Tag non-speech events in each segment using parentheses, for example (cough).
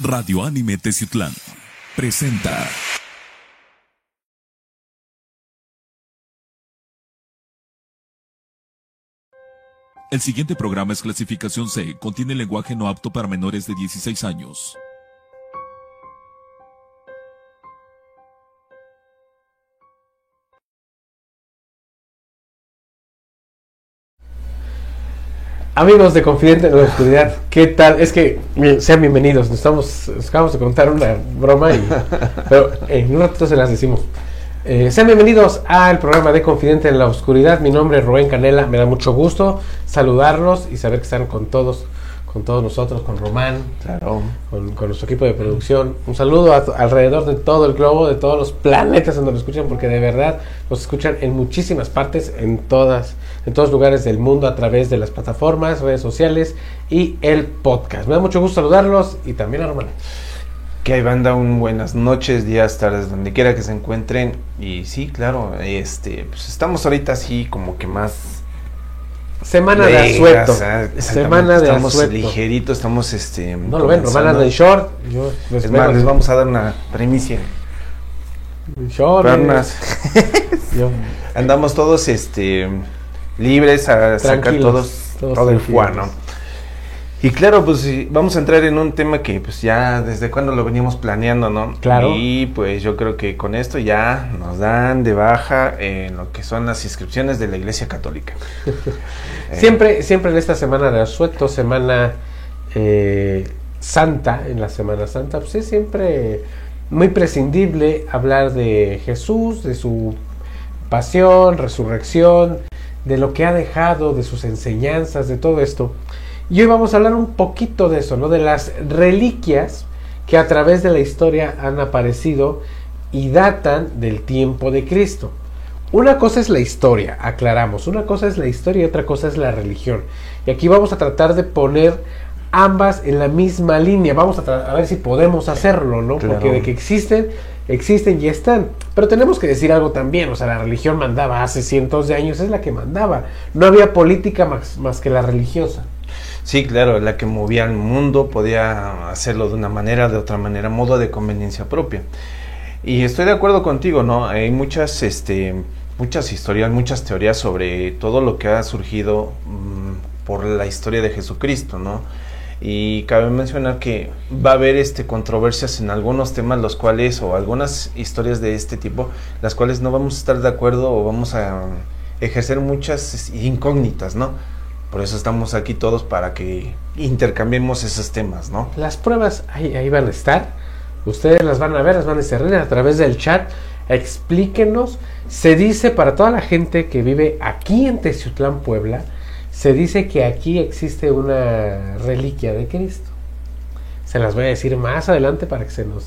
Radio Anime Teciutlán presenta. El siguiente programa es clasificación C, contiene lenguaje no apto para menores de 16 años. Amigos de Confidente en la Oscuridad, ¿qué tal? Es que sean bienvenidos. Nos estamos, nos acabamos de contar una broma, y, pero en un ratito se las decimos. Eh, sean bienvenidos al programa de Confidente en la Oscuridad. Mi nombre es Rubén Canela. Me da mucho gusto saludarlos y saber que están con todos, con todos nosotros, con Román, Claro. con, con nuestro equipo de producción. Un saludo a- alrededor de todo el globo, de todos los planetas donde nos escuchan, porque de verdad nos escuchan en muchísimas partes, en todas, en todos lugares del mundo, a través de las plataformas, redes sociales y el podcast. Me da mucho gusto saludarlos y también a Román. Que hay banda, un buenas noches, días, tardes, donde quiera que se encuentren. Y sí, claro, este, pues estamos ahorita así como que más... Semana de legas, asueto. Semana de Estamos asueto. ligeritos, estamos este... No lo ven, en short. Yo les Es más, les vamos a dar una primicia. short. eh, (laughs) Andamos todos este libres a sacar Tranquilos, todos, todos todo el tranquilos. Y claro, pues vamos a entrar en un tema que pues ya desde cuando lo veníamos planeando, ¿no? Claro. Y pues yo creo que con esto ya nos dan de baja en lo que son las inscripciones de la Iglesia Católica. Eh, (laughs) Siempre, siempre en esta semana de asueto, semana eh, santa, en la Semana Santa, pues es siempre muy prescindible hablar de Jesús, de su pasión, resurrección, de lo que ha dejado, de sus enseñanzas, de todo esto. Y hoy vamos a hablar un poquito de eso, ¿no? De las reliquias que a través de la historia han aparecido y datan del tiempo de Cristo. Una cosa es la historia, aclaramos. Una cosa es la historia y otra cosa es la religión. Y aquí vamos a tratar de poner ambas en la misma línea. Vamos a, a ver si podemos hacerlo, ¿no? Claro. Porque de que existen, existen y están. Pero tenemos que decir algo también. O sea, la religión mandaba hace cientos de años, es la que mandaba. No había política más, más que la religiosa. Sí, claro, la que movía al mundo podía hacerlo de una manera, de otra manera, modo de conveniencia propia. Y estoy de acuerdo contigo, ¿no? Hay muchas, este, muchas historias, muchas teorías sobre todo lo que ha surgido mm, por la historia de Jesucristo, ¿no? Y cabe mencionar que va a haber este controversias en algunos temas los cuales o algunas historias de este tipo las cuales no vamos a estar de acuerdo o vamos a ejercer muchas incógnitas, ¿no? Por eso estamos aquí todos para que intercambiemos esos temas, ¿no? Las pruebas ahí, van a estar. Ustedes las van a ver, las van a discernir a través del chat. Explíquenos. Se dice para toda la gente que vive aquí en Teciutlán, Puebla, se dice que aquí existe una reliquia de Cristo. Se las voy a decir más adelante para que se nos,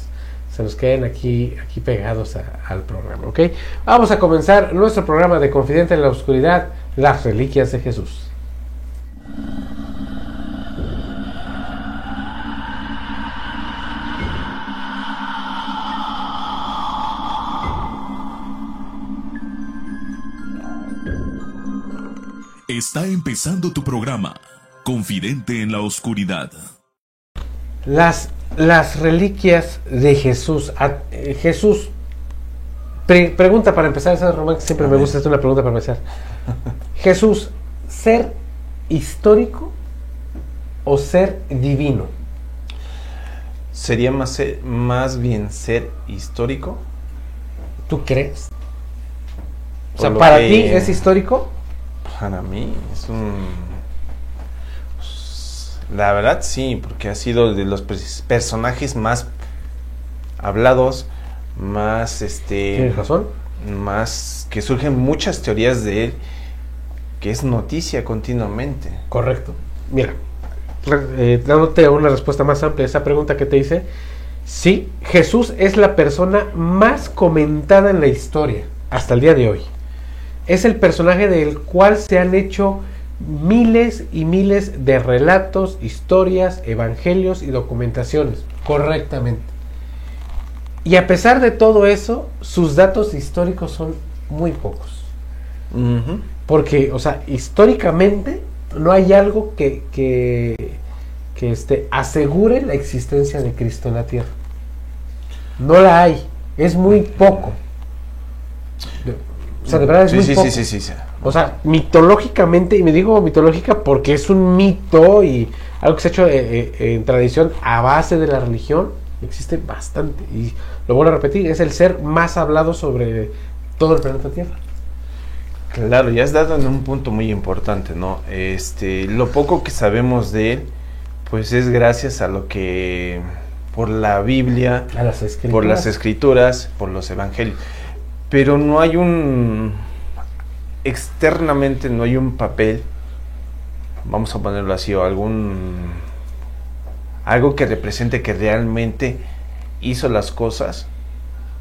se nos queden aquí, aquí pegados al programa, ¿ok? Vamos a comenzar nuestro programa de Confidente en la Oscuridad, las reliquias de Jesús. Está empezando tu programa, Confidente en la Oscuridad. Las, las reliquias de Jesús. A- eh, Jesús. pre- pregunta para empezar, esa Román, que siempre A me ver. gusta hacer una pregunta para empezar. Jesús, ¿ser histórico o ser divino? Sería más, ser- más bien ser histórico. ¿Tú crees? O sea, ¿para que- ti es histórico? Para mí es un... pues, La verdad sí, porque ha sido de los pers- personajes más hablados, más este... Tienes razón. más que surgen muchas teorías de él que es noticia continuamente. Correcto. Mira, eh, dándote una respuesta más amplia a esa pregunta que te hice, sí, Jesús es la persona más comentada en la historia hasta el día de hoy. Es el personaje del cual se han hecho miles y miles de relatos, historias, evangelios y documentaciones, correctamente. Y a pesar de todo eso, sus datos históricos son muy pocos. Porque, o sea, históricamente no hay algo que, que, que este, asegure la existencia de Cristo en la tierra. No la hay, es muy poco. O sea, de verdad es sí, muy sí, poco. sí, sí, sí, sí. O sea, mitológicamente, y me digo mitológica porque es un mito y algo que se ha hecho eh, eh, en tradición a base de la religión, existe bastante. Y lo vuelvo a repetir, es el ser más hablado sobre todo el planeta Tierra. Claro, ya has dado en un punto muy importante, ¿no? Este, lo poco que sabemos de él, pues es gracias a lo que por la Biblia, las por las escrituras, por los evangelios. Pero no hay un externamente no hay un papel, vamos a ponerlo así, o algún algo que represente que realmente hizo las cosas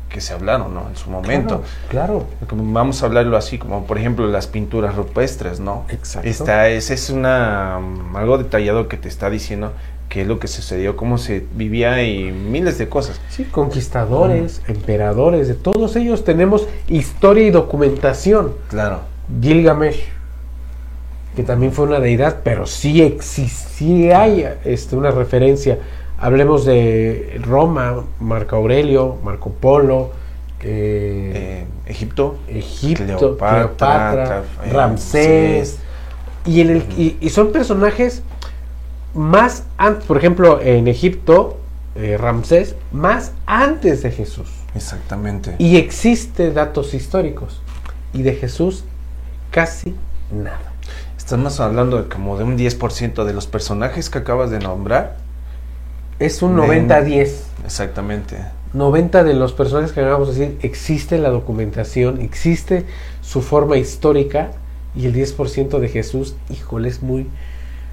que se hablaron, ¿no? En su momento. Claro, vamos a hablarlo así, como por ejemplo las pinturas rupestres, ¿no? Exacto. Esta es, es una mm, algo detallado que te está diciendo qué es lo que sucedió, cómo se vivía y miles de cosas. Sí, conquistadores, emperadores, de todos ellos tenemos historia y documentación. Claro. Gilgamesh, que también fue una deidad, pero sí existía hay este, una referencia. Hablemos de Roma, Marco Aurelio, Marco Polo, eh, Eh, Egipto, Egipto, Cleopatra, Cleopatra, eh, Ramsés. Y, en el, y, y son personajes más antes, por ejemplo, en Egipto, eh, Ramsés, más antes de Jesús. Exactamente. Y existe datos históricos. Y de Jesús, casi nada. Estamos hablando de como de un 10% de los personajes que acabas de nombrar. Es un De- 90-10. Exactamente. 90 de los personajes que acabamos de decir, existe la documentación, existe su forma histórica. Y el 10% de Jesús, híjole, es muy...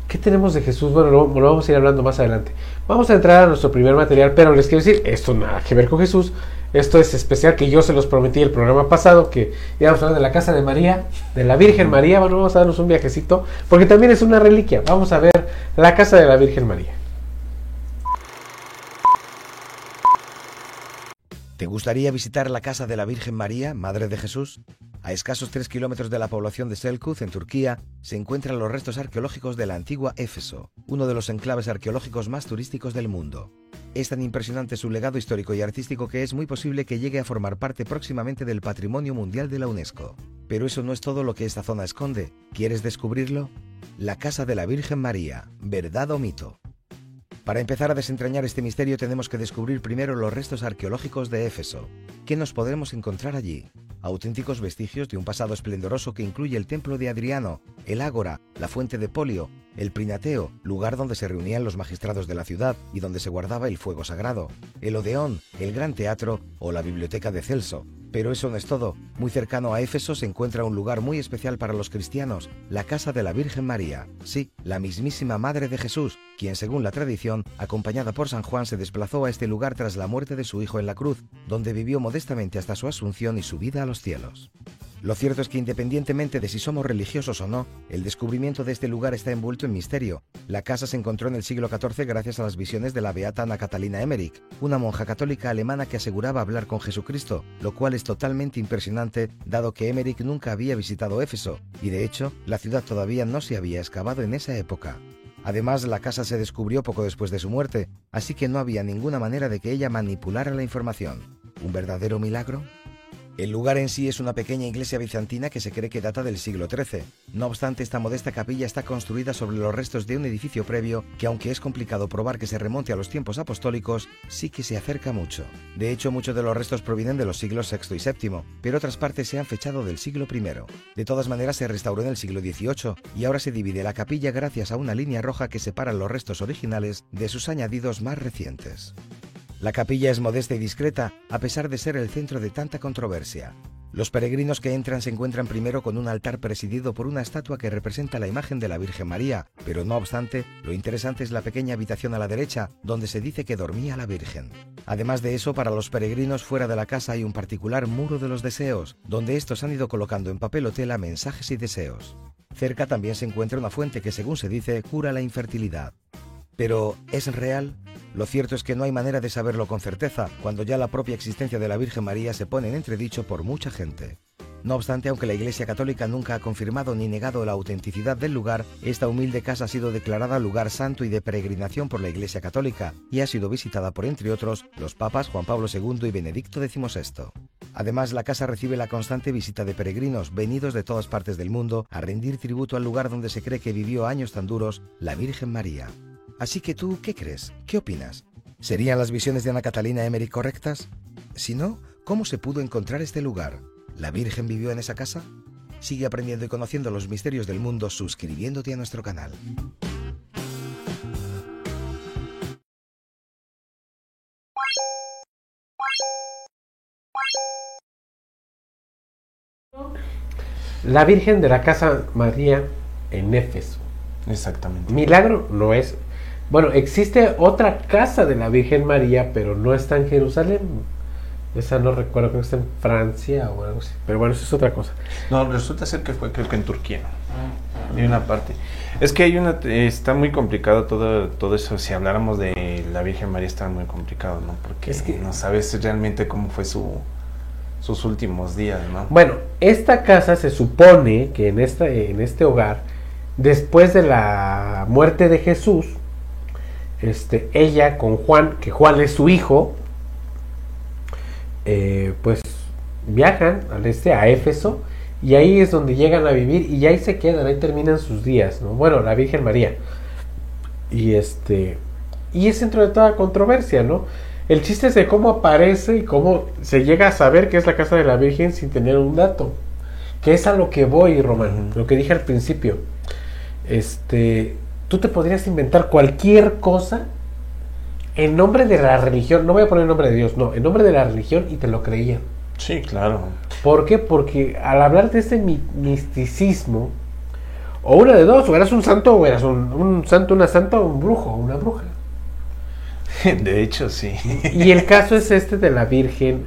¿Qué tenemos de Jesús? Bueno, lo, vamos a ir hablando más adelante. Vamos a entrar a nuestro primer material, pero les quiero decir, esto nada que ver con Jesús. Esto es especial que yo se los prometí el programa pasado, que íbamos a hablar de la casa de María, de la Virgen María. Bueno, vamos a darnos un viajecito, porque también es una reliquia. Vamos a ver la casa de la Virgen María. ¿Te gustaría visitar la casa de la Virgen María, Madre de Jesús? A escasos 3 kilómetros de la población de Selkuz, en Turquía, se encuentran los restos arqueológicos de la antigua Éfeso, uno de los enclaves arqueológicos más turísticos del mundo. Es tan impresionante su legado histórico y artístico que es muy posible que llegue a formar parte próximamente del Patrimonio Mundial de la UNESCO. Pero eso no es todo lo que esta zona esconde. ¿Quieres descubrirlo? La Casa de la Virgen María, ¿verdad o mito? Para empezar a desentrañar este misterio tenemos que descubrir primero los restos arqueológicos de Éfeso. ¿Qué nos podremos encontrar allí? Auténticos vestigios de un pasado esplendoroso que incluye el templo de Adriano, el Ágora, la fuente de Polio, el Prinateo, lugar donde se reunían los magistrados de la ciudad y donde se guardaba el fuego sagrado, el Odeón, el Gran Teatro o la Biblioteca de Celso. Pero eso no es todo. Muy cercano a Éfeso se encuentra un lugar muy especial para los cristianos, la casa de la Virgen María. Sí, la mismísima Madre de Jesús, quien según la tradición, acompañada por San Juan, se desplazó a este lugar tras la muerte de su hijo en la cruz, donde vivió modestamente hasta su asunción y subida a los cielos. Lo cierto es que independientemente de si somos religiosos o no, el descubrimiento de este lugar está envuelto en misterio. La casa se encontró en el siglo XIV gracias a las visiones de la beata Ana Catalina Emmerich, una monja católica alemana que aseguraba hablar con Jesucristo, lo cual es totalmente impresionante dado que Emmerich nunca había visitado Éfeso, y de hecho, la ciudad todavía no se había excavado en esa época. Además, la casa se descubrió poco después de su muerte, así que no había ninguna manera de que ella manipulara la información. ¿Un verdadero milagro? El lugar en sí es una pequeña iglesia bizantina que se cree que data del siglo XIII. No obstante, esta modesta capilla está construida sobre los restos de un edificio previo que, aunque es complicado probar que se remonte a los tiempos apostólicos, sí que se acerca mucho. De hecho, muchos de los restos provienen de los siglos VI y VII, pero otras partes se han fechado del siglo I. De todas maneras, se restauró en el siglo XVIII y ahora se divide la capilla gracias a una línea roja que separa los restos originales de sus añadidos más recientes. La capilla es modesta y discreta, a pesar de ser el centro de tanta controversia. Los peregrinos que entran se encuentran primero con un altar presidido por una estatua que representa la imagen de la Virgen María, pero no obstante, lo interesante es la pequeña habitación a la derecha, donde se dice que dormía la Virgen. Además de eso, para los peregrinos fuera de la casa hay un particular muro de los deseos, donde estos han ido colocando en papel o tela mensajes y deseos. Cerca también se encuentra una fuente que, según se dice, cura la infertilidad. Pero, ¿es real? Lo cierto es que no hay manera de saberlo con certeza cuando ya la propia existencia de la Virgen María se pone en entredicho por mucha gente. No obstante, aunque la Iglesia Católica nunca ha confirmado ni negado la autenticidad del lugar, esta humilde casa ha sido declarada lugar santo y de peregrinación por la Iglesia Católica y ha sido visitada por, entre otros, los papas Juan Pablo II y Benedicto XVI. Además, la casa recibe la constante visita de peregrinos venidos de todas partes del mundo a rendir tributo al lugar donde se cree que vivió años tan duros la Virgen María. Así que tú, ¿qué crees? ¿Qué opinas? ¿Serían las visiones de Ana Catalina Emery correctas? Si no, ¿cómo se pudo encontrar este lugar? ¿La Virgen vivió en esa casa? Sigue aprendiendo y conociendo los misterios del mundo suscribiéndote a nuestro canal. La Virgen de la Casa María en Éfeso. Exactamente. Milagro no es. Bueno, existe otra casa de la Virgen María, pero no está en Jerusalén. Esa no recuerdo, creo que está en Francia o algo así. Pero bueno, eso es otra cosa. No, resulta ser que fue creo que en Turquía. Hay una parte. Es que hay una está muy complicado todo todo eso. Si habláramos de la Virgen María está muy complicado, ¿no? Porque Es que- no sabes realmente cómo fue su sus últimos días, ¿no? Bueno, esta casa se supone que en, esta, en este hogar, después de la muerte de Jesús, este, ella con Juan, que Juan es su hijo, eh, pues viajan al este, a Éfeso, y ahí es donde llegan a vivir, y ahí se quedan, ahí terminan sus días, ¿no? Bueno, la Virgen María. Y este, y es dentro de toda controversia, ¿no? El chiste es de cómo aparece y cómo se llega a saber que es la casa de la Virgen sin tener un dato. Que es a lo que voy, Román, lo que dije al principio. Este, tú te podrías inventar cualquier cosa en nombre de la religión. No voy a poner el nombre de Dios, no, en nombre de la religión y te lo creían. Sí, claro. ¿Por qué? Porque al hablar de este mi- misticismo, o una de dos, o eras un santo, o eras un, un santo, una santa, o un brujo, o una bruja. (laughs) De hecho, sí. Y el caso es este de la Virgen,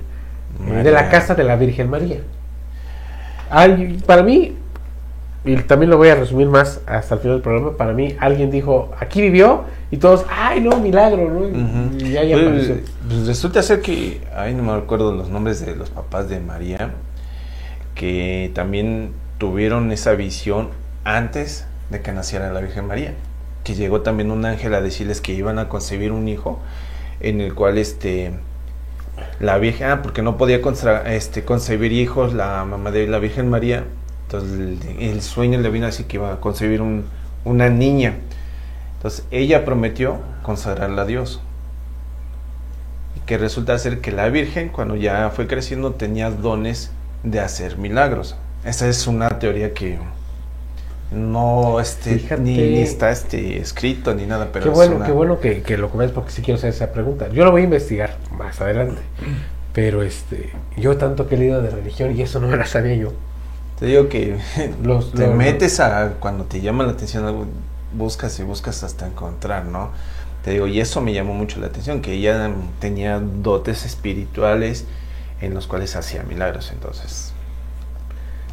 eh, de la casa de la Virgen María. Para mí, y también lo voy a resumir más hasta el final del programa, para mí alguien dijo, aquí vivió, y todos, ay no, milagro, ¿no? Y- ahí Pues, apareció. pues resulta ser que, ay, no me acuerdo los nombres de los papás de María, que también tuvieron esa visión antes de que naciera la Virgen María, que llegó también un ángel a decirles que iban a concebir un hijo, en el cual este la Virgen, ah, porque no podía este, concebir hijos la mamá de la Virgen María, entonces el, el sueño le vino así que iba a concebir un- una niña. Entonces ella prometió consagrarla a Dios. Y que resulta ser que la Virgen, cuando ya fue creciendo, tenía dones de hacer milagros. Esa es una teoría que no este, Fíjate. ni, ni está este, escrito ni nada, pero qué bueno, una- qué bueno que, que lo comentas porque sí quiero hacer esa pregunta. Yo lo voy a investigar más adelante. Pero este, yo tanto que he leído de religión y eso no me la sabía yo. Te digo que (laughs) Los, te los- metes a cuando te llama la atención algo, buscas y buscas hasta encontrar, ¿no? Te digo, y eso me llamó mucho la atención, que ella tenía dotes espirituales en los cuales hacía milagros, entonces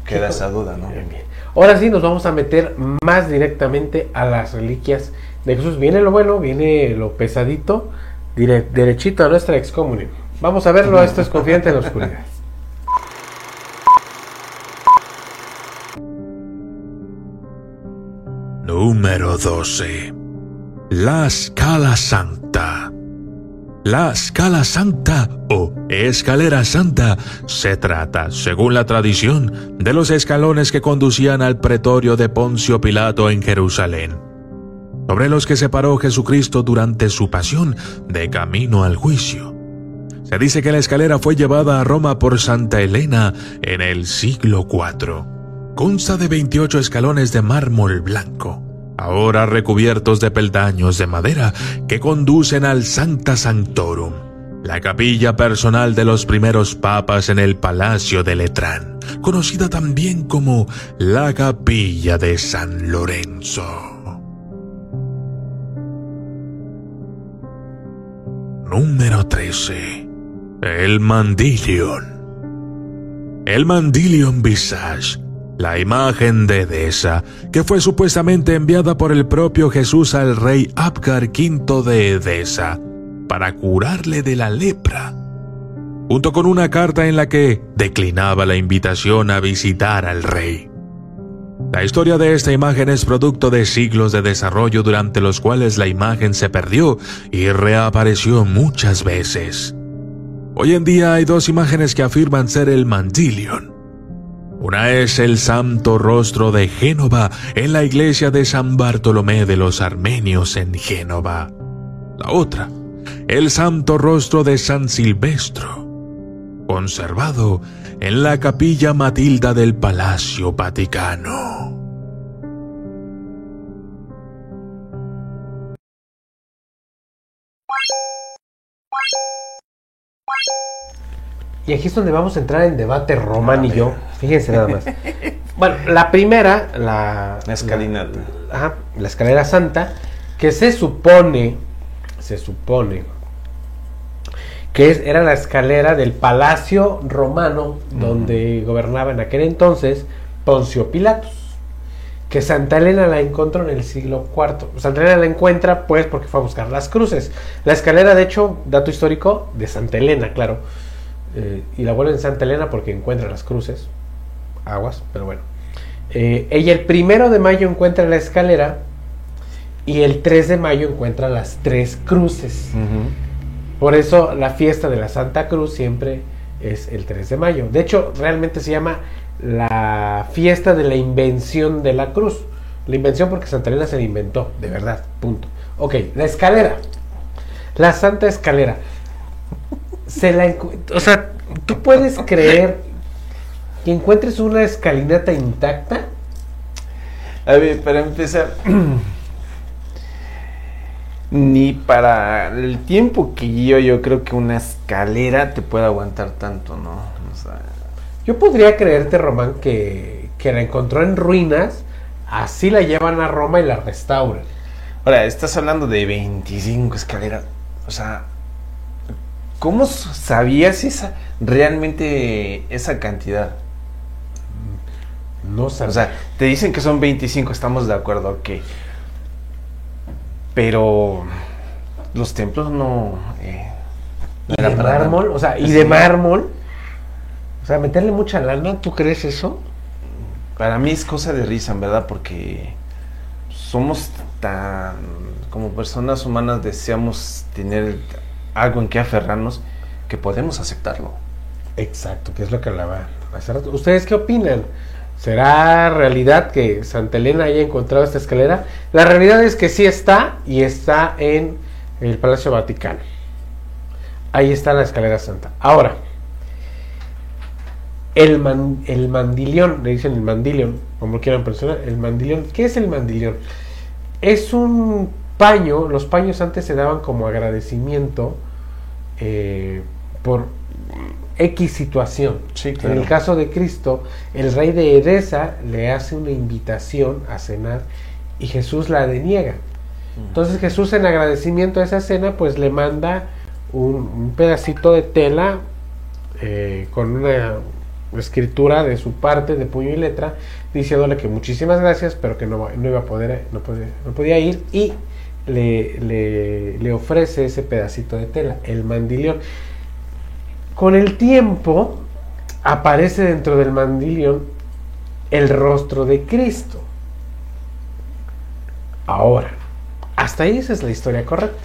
queda Qué esa duda, ¿no? Bien, bien. Ahora sí nos vamos a meter más directamente a las reliquias de Jesús. Viene lo bueno, viene lo pesadito, derechito a nuestra excomunión. Vamos a verlo, esto es Confidente en la Oscuridad. Número 12. La Scala Santa. La Scala Santa o Escalera Santa se trata, según la tradición, de los escalones que conducían al pretorio de Poncio Pilato en Jerusalén, sobre los que se paró Jesucristo durante su pasión de camino al juicio. Se dice que la escalera fue llevada a Roma por Santa Elena en el siglo IV. Consta de 28 escalones de mármol blanco, ahora recubiertos de peldaños de madera que conducen al Sancta Sanctorum, la capilla personal de los primeros papas en el Palacio de Letrán, conocida también como la Capilla de San Lorenzo. Número 13. El Mandilion. El Mandilion Visage, la imagen de Edesa, que fue supuestamente enviada por el propio Jesús al rey Abgar V de Edesa para curarle de la lepra. junto con una carta en la que declinaba la invitación a visitar al rey. La historia de esta imagen es producto de siglos de desarrollo durante los cuales la imagen se perdió y reapareció muchas veces. Hoy en día hay dos imágenes que afirman ser el Mandilion. Una es el Santo Rostro de Génova en la iglesia de San Bartolomé de los Armenios en Génova. La otra, el Santo Rostro de San Silvestro, conservado en la capilla Matilda del Palacio Vaticano. Y aquí es donde vamos a entrar en debate Román y yo. Fíjense nada más. (laughs) Bueno, la primera, la... La escalinata. La, ajá, la escalera santa, que se supone, se supone, que es- era la escalera del palacio romano donde gobernaba en aquel entonces Poncio Pilatos. Que Santa Elena la encontró en el siglo IV. Santa Elena la encuentra pues porque fue a buscar las cruces. La escalera, de hecho, dato histórico, de Santa Elena, claro. Eh, y la vuelven Santa Elena porque encuentra las cruces. Aguas, pero bueno. Eh, ella el primero de mayo encuentra la escalera y el 3 de mayo encuentra las tres cruces. Por eso la fiesta de la Santa Cruz siempre es el 3 de mayo. De hecho, realmente se llama la fiesta de la invención de la cruz. La invención porque Santa Elena se la inventó, de verdad, punto. Ok, la escalera. La Santa Escalera. Se la o sea, ¿tú puedes creer que encuentres una escalinata intacta? A ver, para empezar, (clears throat) ni para el tiempo que yo, yo creo que una escalera te puede aguantar tanto, ¿no? O sea, Yo podría creerte, Román, que, que la encontró en ruinas, así la llevan a Roma y la restauran. ahora, estás hablando de 25 escaleras. O sea, ¿cómo sabías esa realmente esa cantidad? No sé. O sea, te dicen que son 25, estamos de acuerdo, ok. Pero los templos no... eh, no y era de nada. mármol, o sea, y de mármol. O sea, meterle mucha lana, ¿tú crees eso? Para mí es cosa de risa, en verdad, porque somos tan, como personas humanas deseamos tener algo en que aferrarnos que podemos aceptarlo. Exacto, que es lo que hablaba hace rato. ¿Ustedes qué opinan? ¿Será realidad que Santa Elena haya encontrado esta escalera? La realidad es que sí está y está en el Palacio Vaticano. Ahí está la escalera santa. Ahora, el, man- el mandilión, le dicen el mandilión, como quieran personar, el mandilión. ¿Qué es el mandilión? Es un paño, los paños antes se daban como agradecimiento eh, por X situación. Sí, En el caso de Cristo, el rey de Edesa le hace una invitación a cenar y Jesús la deniega. Entonces Jesús en agradecimiento a esa cena pues le manda un, un pedacito de tela eh, con una escritura de su parte de puño y letra diciéndole que muchísimas gracias pero que no, no iba a poder no, podía, no podía ir y le, le, le ofrece ese pedacito de tela, el mandilión. Con el tiempo aparece dentro del mandilión el rostro de Cristo. Ahora, hasta ahí esa es la historia correcta.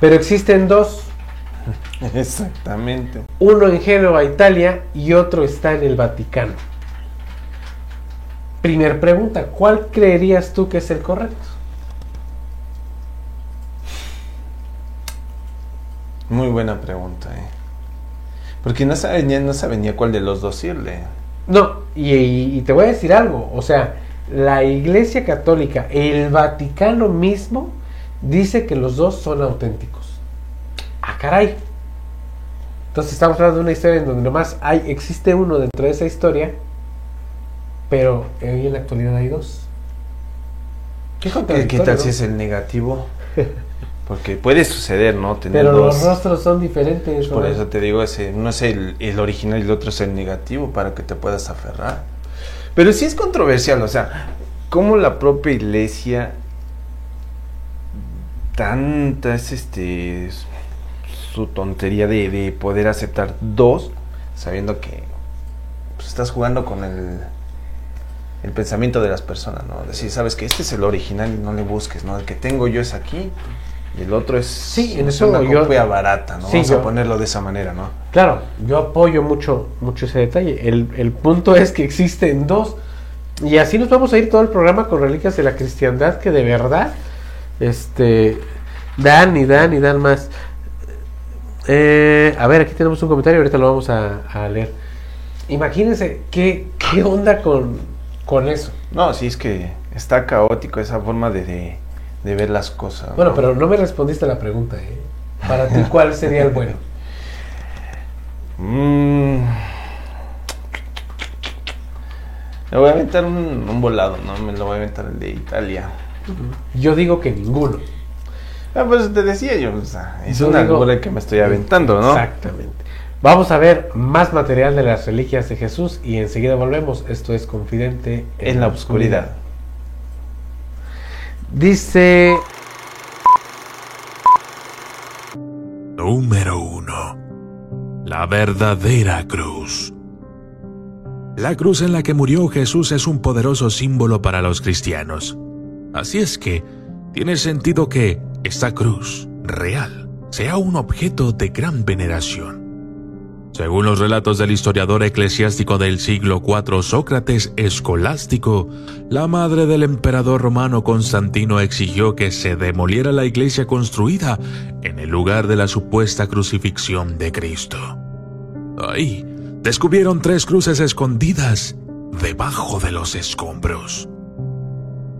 Pero existen dos, (laughs) Exactamente. uno en Génova, Italia, y otro está en el Vaticano. Primer pregunta, ¿cuál creerías tú que es el correcto? Muy buena pregunta, ¿eh? Porque no sabe, ni- no sabe ni a cuál de los dos irle. No, y, y- y te voy a decir algo, o sea, la Iglesia Católica, el Vaticano mismo, dice que los dos son auténticos. Ah, caray. Entonces estamos hablando de una historia en donde nomás hay, existe uno dentro de esa historia, pero hoy en la actualidad hay dos. ¿Qué, ¿Qué, qué contradictorio, tal no? si es el negativo? (laughs) Porque puede suceder, ¿no? Tener Pero dos. los rostros son diferentes. Por eso te digo, ese, uno es el, el original y el otro es el negativo para que te puedas aferrar. Pero sí es controversial, o sea, cómo la propia iglesia tantas este su tontería de, de poder aceptar dos, sabiendo que pues, estás jugando con el, el pensamiento de las personas, ¿no? Decir, sabes que este es el original y no le busques, ¿no? El que tengo yo es aquí y el otro es Sí, en es eso una yo- copia barata, ¿no? Sí, Vamos yo- a ponerlo de esa manera, ¿no? Claro, yo apoyo mucho, mucho ese detalle. El, el punto es que existen dos. Y así nos vamos a ir todo el programa con reliquias de la cristiandad que de verdad este, dan y dan y dan más. Eh, a ver, aquí tenemos un comentario, ahorita lo vamos a, a leer. Imagínense qué, qué onda con, con eso. No, sí, es que está caótico esa forma de, de, de ver las cosas. Bueno, ¿no? pero no me respondiste a la pregunta. ¿eh? Para ti, ¿cuál sería el bueno? (laughs) Mm. Me voy a aventar un, un volado, ¿no? Me lo voy a aventar el de Italia. Yo digo que ninguno. Ah, pues te decía yo, o sea, es Yo una digo- que me estoy aventando, ¿no? Exactamente. Vamos a ver más material de las reliquias de Jesús y enseguida volvemos. Esto es Confidente En la oscuridad. Dice, Número 1. La verdadera cruz. La cruz en la que murió Jesús es un poderoso símbolo para los cristianos. Así es que tiene sentido que esta cruz real sea un objeto de gran veneración. Según los relatos del historiador eclesiástico del siglo IV Sócrates Escolástico, la madre del emperador romano Constantino exigió que se demoliera la iglesia construida en el lugar de la supuesta crucifixión de Cristo. Ahí descubrieron tres cruces escondidas debajo de los escombros.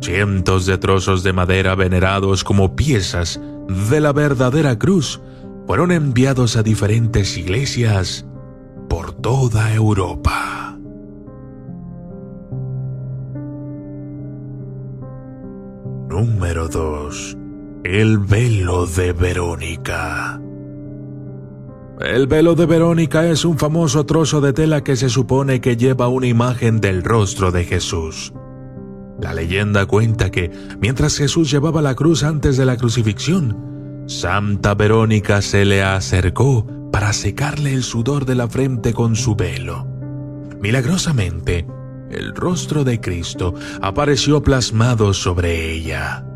Cientos de trozos de madera venerados como piezas de la verdadera cruz fueron enviados a diferentes iglesias por toda Europa. Número 2. El velo de Verónica. El velo de Verónica es un famoso trozo de tela que se supone que lleva una imagen del rostro de Jesús. La leyenda cuenta que mientras Jesús llevaba la cruz antes de la crucifixión, Santa Verónica se le acercó para secarle el sudor de la frente con su velo. Milagrosamente, el rostro de Cristo apareció plasmado sobre ella.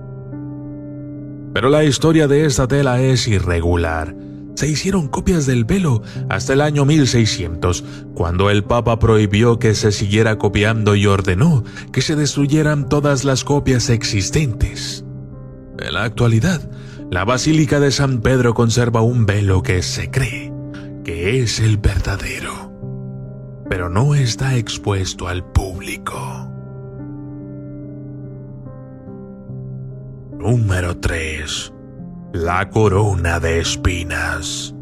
Pero la historia de esta tela es irregular. Se hicieron copias del velo hasta el año 1600, cuando el Papa prohibió que se siguiera copiando y ordenó que se destruyeran todas las copias existentes. En la actualidad, la Basílica de San Pedro conserva un velo que se cree que es el verdadero, pero no está expuesto al público. Número 3. La corona de espinas.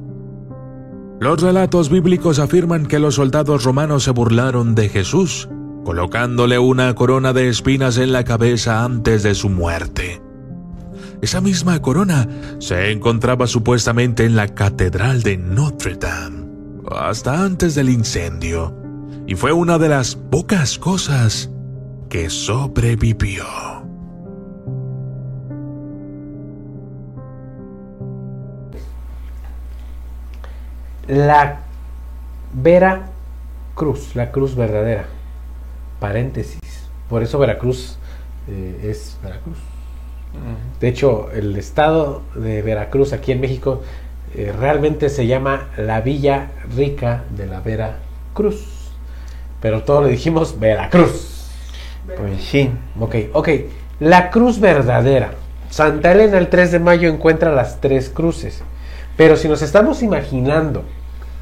Los relatos bíblicos afirman que los soldados romanos se burlaron de Jesús, colocándole una corona de espinas en la cabeza antes de su muerte. Esa misma corona se encontraba supuestamente en la Catedral de Notre Dame, hasta antes del incendio, y fue una de las pocas cosas que sobrevivió. la Vera Cruz, la cruz verdadera. Paréntesis. Por eso Veracruz eh, es Veracruz. De hecho, el estado de Veracruz aquí en México eh, realmente se llama la Villa Rica de la Veracruz. Pero todos le dijimos Veracruz. Pues sí. Ok, ok. La cruz verdadera. Santa Elena el 3 de mayo encuentra las tres cruces. Pero si nos estamos imaginando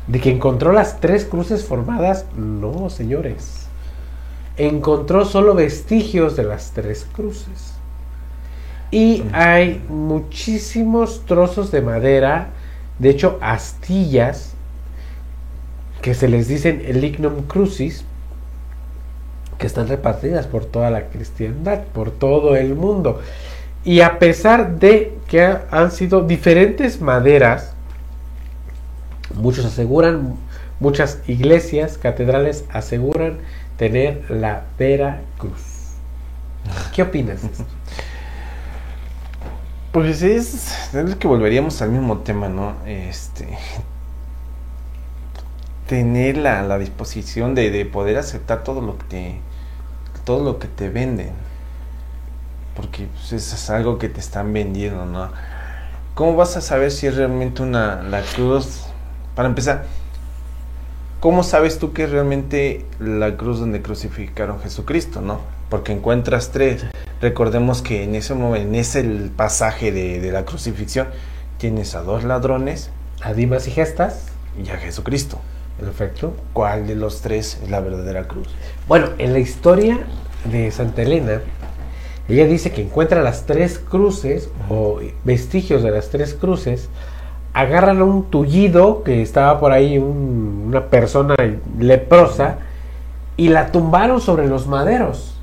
de que encontró las tres cruces formadas, no, señores. Encontró solo vestigios de las tres cruces. Y hay muchísimos trozos de madera, de hecho astillas, que se les dicen el lignum crucis, que están repartidas por toda la cristiandad, por todo el mundo. Y a pesar de que ha- han sido diferentes maderas, muchos aseguran, muchas iglesias, catedrales aseguran tener la Vera Cruz. ¿Qué opinas de esto? Pues es, es que volveríamos al mismo tema, ¿no? Este tener la, la disposición de, de, poder aceptar todo lo que te todo lo que te venden. Porque pues, eso es algo que te están vendiendo no cómo vas a saber si es realmente una la cruz para empezar cómo sabes tú que es realmente la cruz donde crucificaron Jesucristo no porque encuentras tres. Recordemos que en ese momento en ese el pasaje de, de la crucifixión tienes a dos ladrones. A Dimas y Gestas. Y a Jesucristo. Perfecto. ¿Cuál de los tres es la verdadera cruz? Bueno, en la historia de Santa Elena, ella dice que encuentra las tres cruces o vestigios de las tres cruces, agarran un tullido que estaba por ahí, un, una persona leprosa, y la tumbaron sobre los maderos.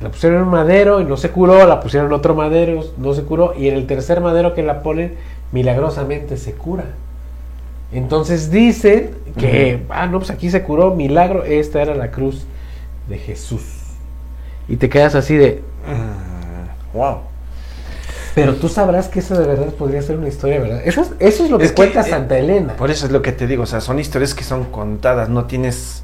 La pusieron en un madero y no se curó, la pusieron en otro madero, no se curó, y en el tercer madero que la ponen, milagrosamente se cura. Entonces dicen que, uh -huh. ah, no, pues aquí se curó, milagro, esta era la cruz de Jesús. Y te quedas así de, uh, wow. Pero tú sabrás que eso de verdad podría ser una historia, ¿verdad? Eso es, eso es lo que es cuenta que, Santa Elena. Por eso es lo que te digo, o sea, son historias que son contadas, no tienes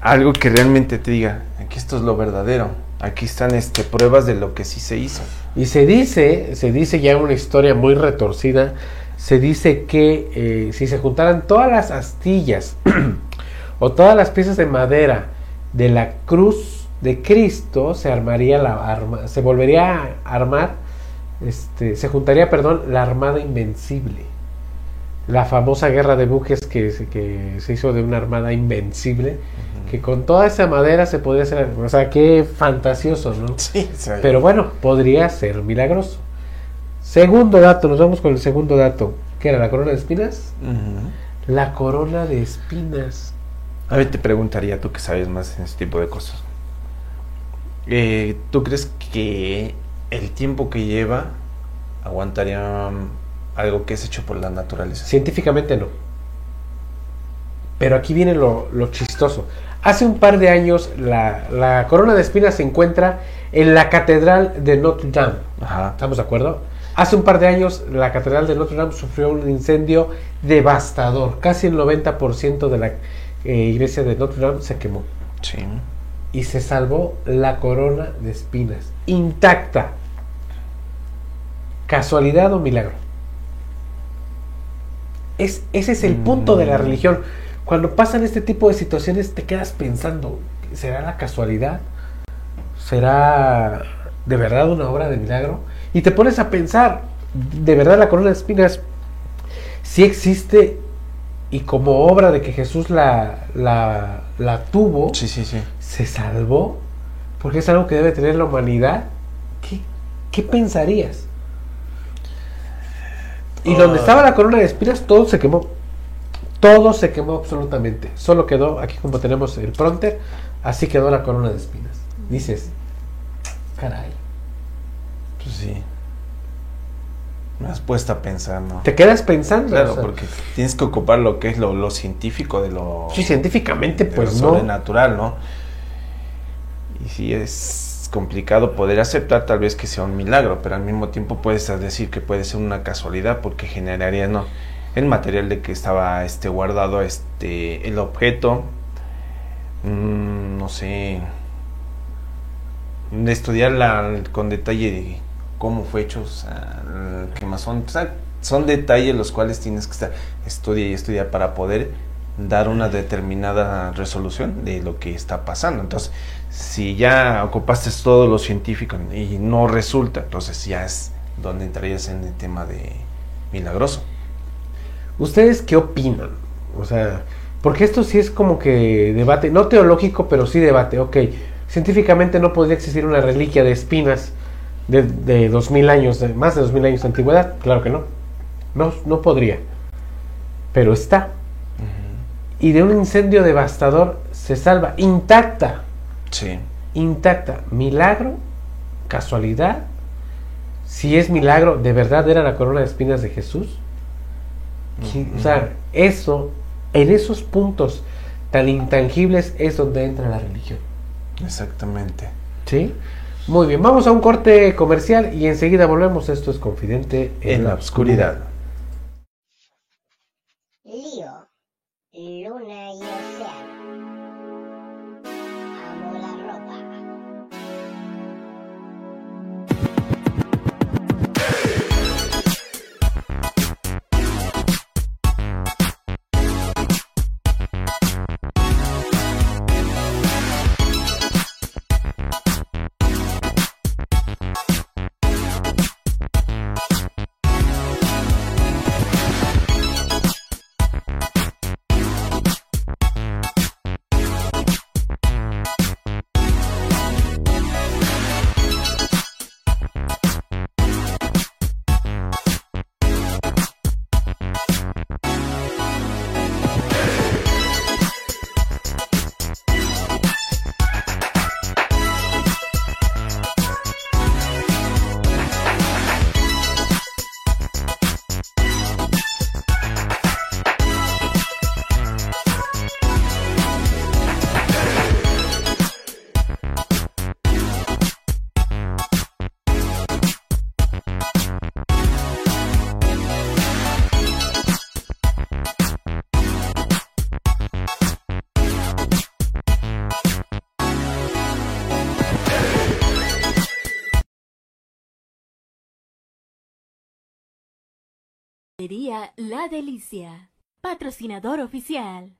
algo que realmente te diga, aquí esto es lo verdadero, aquí están este, pruebas de lo que sí se hizo. Y se dice, se dice ya una historia muy retorcida, se dice que eh, si se juntaran todas las astillas (clears throat) o todas las piezas de madera de la cruz de Cristo, se armaría la arma, se volvería a armar, este, se juntaría, perdón, la armada invencible. La famosa guerra de buques que, que se hizo de una armada invencible, uh -huh. que con toda esa madera se podría hacer, o sea, qué fantasioso, ¿no? (laughs) Sí, sí. Pero bueno, podría ser milagroso. Segundo dato, nos vamos con el segundo dato. ¿Qué era la corona de espinas? Uh -huh. La corona de espinas. A ver, te preguntaría, tú que sabes más en este tipo de cosas. Eh, ¿Tú crees que el tiempo que lleva aguantaría um, algo que es hecho por la naturaleza? Científicamente no. Pero aquí viene lo, lo chistoso. Hace un par de años la, la, corona de espinas se encuentra en la catedral de Notre Dame. Ajá. ¿Estamos de acuerdo? Hace un par de años la Catedral de Notre Dame sufrió un incendio devastador. Casi el 90% de la eh, iglesia de Notre Dame se quemó. Sí. Y se salvó la corona de espinas, intacta. ¿Casualidad o milagro? Es, ese es el punto de la religión. Cuando pasan este tipo de situaciones te quedas pensando, ¿será la casualidad? ¿Será de verdad una obra de milagro? Y te pones a pensar, de verdad la corona de espinas sí existe y como obra de que Jesús la, la, la tuvo, sí, sí, sí. se salvó, porque es algo que debe tener la humanidad. ¿Qué, qué pensarías? Y donde estaba la corona de espinas, todo se quemó. Todo se quemó absolutamente. Solo quedó, aquí como tenemos el pronter, así quedó la corona de espinas. Dices, caray. Pues sí. Me has puesto a pensar, ¿no? Te quedas pensando. Claro, o sea, porque tienes que ocupar lo que es lo, lo científico de lo. Sí, científicamente, de pues lo no. sobrenatural, ¿no? Y sí es complicado poder aceptar tal vez que sea un milagro, pero al mismo tiempo puedes decir que puede ser una casualidad porque generaría, ¿no? El material de que estaba este guardado, este, el objeto, mmm, no sé, de estudiarla con detalle de cómo fue hecho, o sea, son, o sea, son detalles los cuales tienes que estar estudia y estudiar para poder dar una determinada resolución de lo que está pasando. Entonces, si ya ocupaste todo lo científico y no resulta, entonces ya es donde entrarías en el tema de milagroso. ¿Ustedes qué opinan? O sea, porque esto sí es como que debate, no teológico, pero sí debate, ok científicamente no podría existir una reliquia de espinas de, de 2000 años, de más de 2000 años de antigüedad. Claro que no. No, no podría. Pero está. Uh -huh. Y de un incendio devastador se salva intacta. Sí. Intacta. Milagro, casualidad. Si es milagro, ¿de verdad era la corona de espinas de Jesús? O sea, eso, en esos puntos tan intangibles es donde entra la religión. Exactamente. ¿Sí? Muy bien, vamos a un corte comercial y enseguida volvemos. Esto es Confidente En la oscuridad. La Delicia, patrocinador oficial.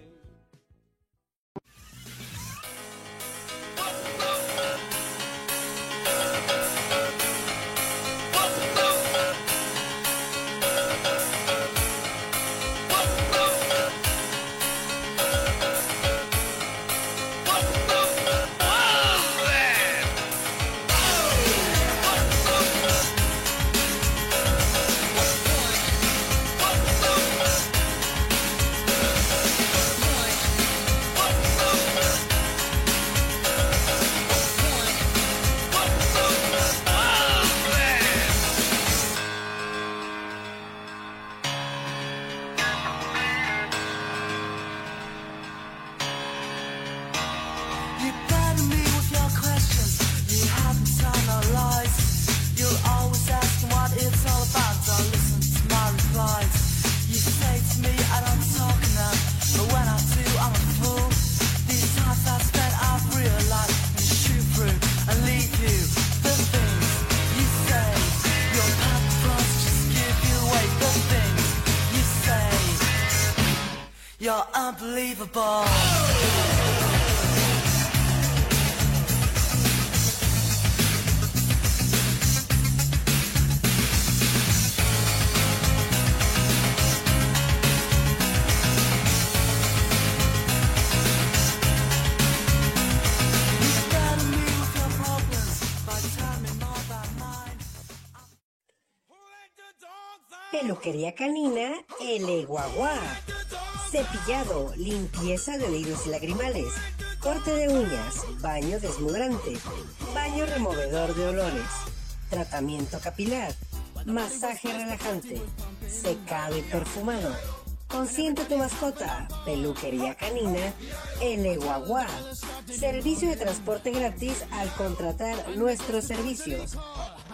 Canina El Guagua. Cepillado, limpieza de oídos y lagrimales, corte de uñas, baño desmudrante, baño removedor de olores, tratamiento capilar, masaje relajante, secado y perfumado. Consiente tu mascota, peluquería canina El Guagua. Servicio de transporte gratis al contratar nuestros servicios.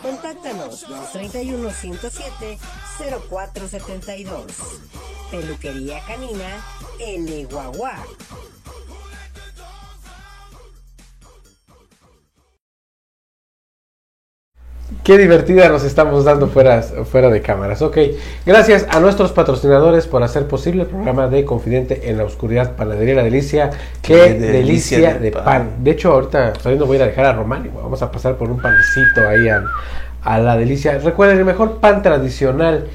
Contáctanos 231 107 0472. Peluquería Canina El Guagua. Qué divertida nos estamos dando fuera, fuera de cámaras. Ok, gracias a nuestros patrocinadores por hacer posible el programa de Confidente en la Oscuridad, Panadería La Delicia. Qué, Qué delicia, delicia de pan. pan. De hecho, ahorita saliendo voy a dejar a Román y vamos a pasar por un panecito ahí a, a La Delicia. Recuerden, el mejor pan tradicional